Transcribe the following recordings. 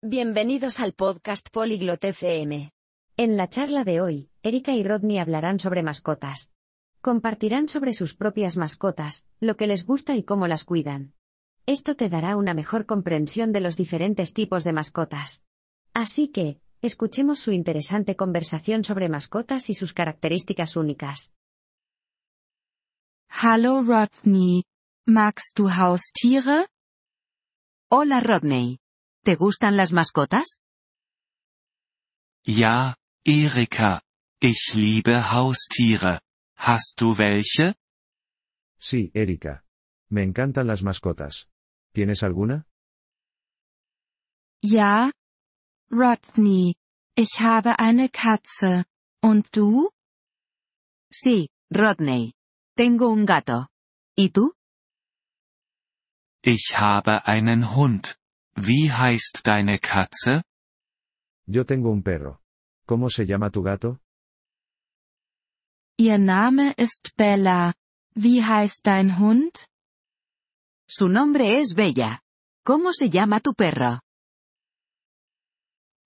Bienvenidos al podcast Polyglot FM. En la charla de hoy, Erika y Rodney hablarán sobre mascotas. Compartirán sobre sus propias mascotas, lo que les gusta y cómo las cuidan. Esto te dará una mejor comprensión de los diferentes tipos de mascotas. Así que, escuchemos su interesante conversación sobre mascotas y sus características únicas. Hallo Rodney. Magst du Haustiere? Hola Rodney. ¿Te gustan las mascotas? Ja, Erika. Ich liebe Haustiere. Hast du welche? Sí, Erika. Me encantan las mascotas. ¿Tienes alguna? Ja. Rodney. Ich habe eine Katze. Und du? Sí, Rodney. Tengo un gato. ¿Y tú? Ich habe einen Hund. Wie heißt deine Katze? Yo tengo un perro. ¿Cómo se llama tu gato? Ihr Name ist Bella. Wie heißt dein Hund? Su nombre es Bella. ¿Cómo se llama tu perro?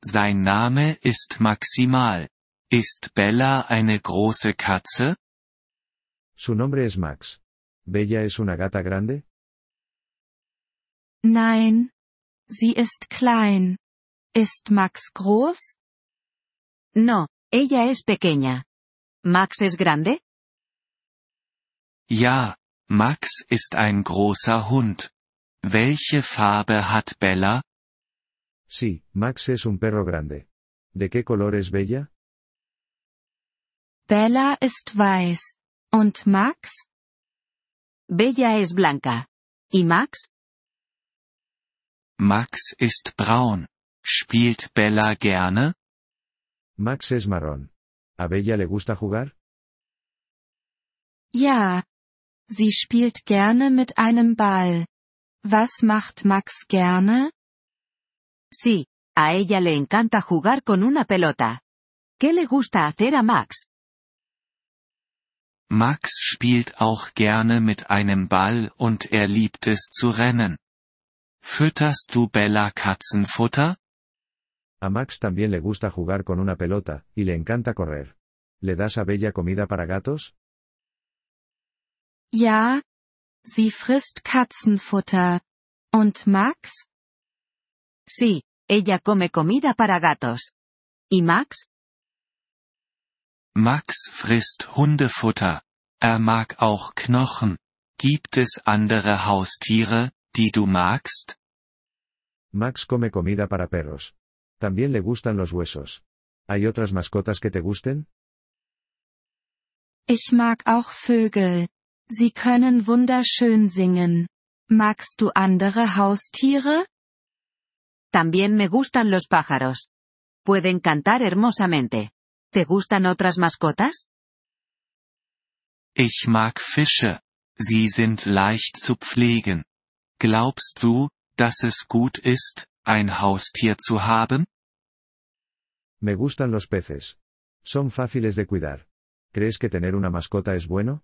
Sein Name ist Maximal. Ist Bella eine große Katze? Su nombre es Max. ¿Bella es una gata grande? Nein. Sie ist klein. Ist Max groß? No, ella es pequeña. ¿Max es grande? Ja, Max ist ein großer Hund. Welche Farbe hat Bella? Sí, Max es un perro grande. ¿De qué color es Bella? Bella ist weiß. Und Max? Bella es blanca. ¿Y Max? Max ist braun. Spielt Bella gerne? Max es marrón. ¿A Bella le gusta jugar? Ja. Sie spielt gerne mit einem Ball. Was macht Max gerne? Sí, a ella le encanta jugar con una pelota. ¿Qué le gusta hacer a Max? Max spielt auch gerne mit einem Ball und er liebt es zu rennen. Fütterst du Bella Katzenfutter? A Max también le gusta jugar con una pelota, y le encanta correr. ¿Le das a Bella comida para gatos? Ja. Sie frisst Katzenfutter. Und Max? Sí, ella come comida para gatos. ¿Y Max? Max frisst Hundefutter. Er mag auch Knochen. Gibt es andere Haustiere, die du magst? Max come comida para perros. También le gustan los huesos. ¿Hay otras mascotas que te gusten? Ich mag auch Vögel. Sie können wunderschön singen. Magst du andere Haustiere? También me gustan los pájaros. Pueden cantar hermosamente. ¿Te gustan otras mascotas? Ich mag Fische. Sie sind leicht zu pflegen. Glaubst du, dass es gut ist, ein Haustier zu haben? Me gustan los peces. Son fáciles de cuidar. ¿Crees que tener una mascota es bueno?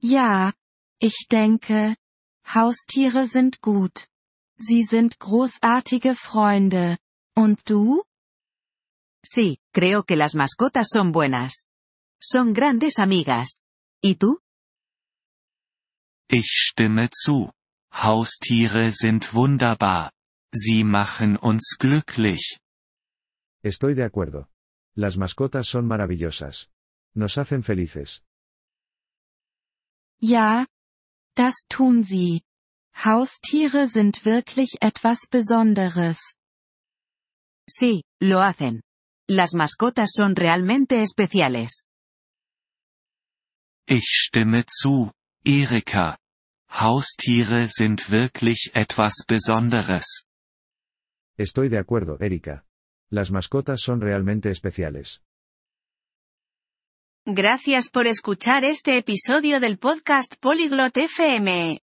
Ja. Ich denke. Haustiere sind gut. Sie sind großartige Freunde. Und du? Sí, creo que las mascotas son buenas. Son grandes amigas. ¿Y tú? Ich stimme zu. Haustiere sind wunderbar. Sie machen uns glücklich. Estoy de acuerdo. Las mascotas son maravillosas. Nos hacen felices. Ja. Das tun sie. Haustiere sind wirklich etwas Besonderes. Sí, lo hacen. Las mascotas son realmente especiales. Ich stimme zu, Erika. Haustiere sind wirklich etwas Besonderes. Estoy de acuerdo, Erika. Las mascotas son realmente especiales. Gracias por escuchar este episodio del podcast Polyglot FM.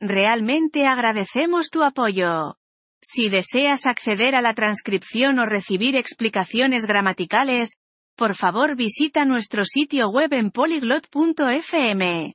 Realmente agradecemos tu apoyo. Si deseas acceder a la transcripción o recibir explicaciones gramaticales, por favor visita nuestro sitio web en polyglot.fm.